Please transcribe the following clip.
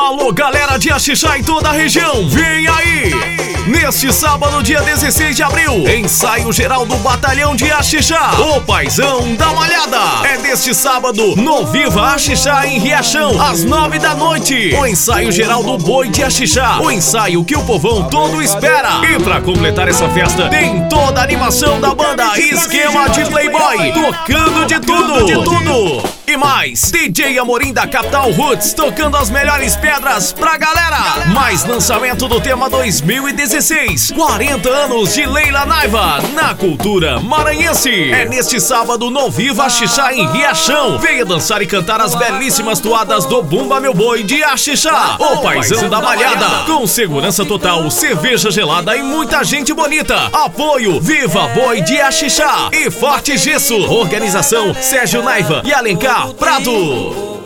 Alô, galera de Axixá em toda a região, vem aí! Neste sábado, dia 16 de abril, ensaio geral do Batalhão de Axixá, o Paizão da Malhada. É deste sábado, no Viva Axixá em Riachão, às nove da noite. O ensaio geral do Boi de Axixá, o ensaio que o povão todo espera. E pra completar essa festa, tem toda a animação da banda Esquema de Playboy, tocando de tudo, de tudo. E mais, DJ Amorim da Capital Roots tocando as melhores pedras pra galera. Mais lançamento do tema 2016, 40 anos de Leila Naiva na cultura maranhense. É neste sábado no Viva Xixá em Riachão. Venha dançar e cantar as belíssimas toadas do Bumba Meu Boi de Axixá, o paizão da malhada. Com segurança total, cerveja gelada e muita gente bonita. Apoio Viva Boi de Axixá e Forte Gesso. Organização Sérgio Naiva e Alencar Prado.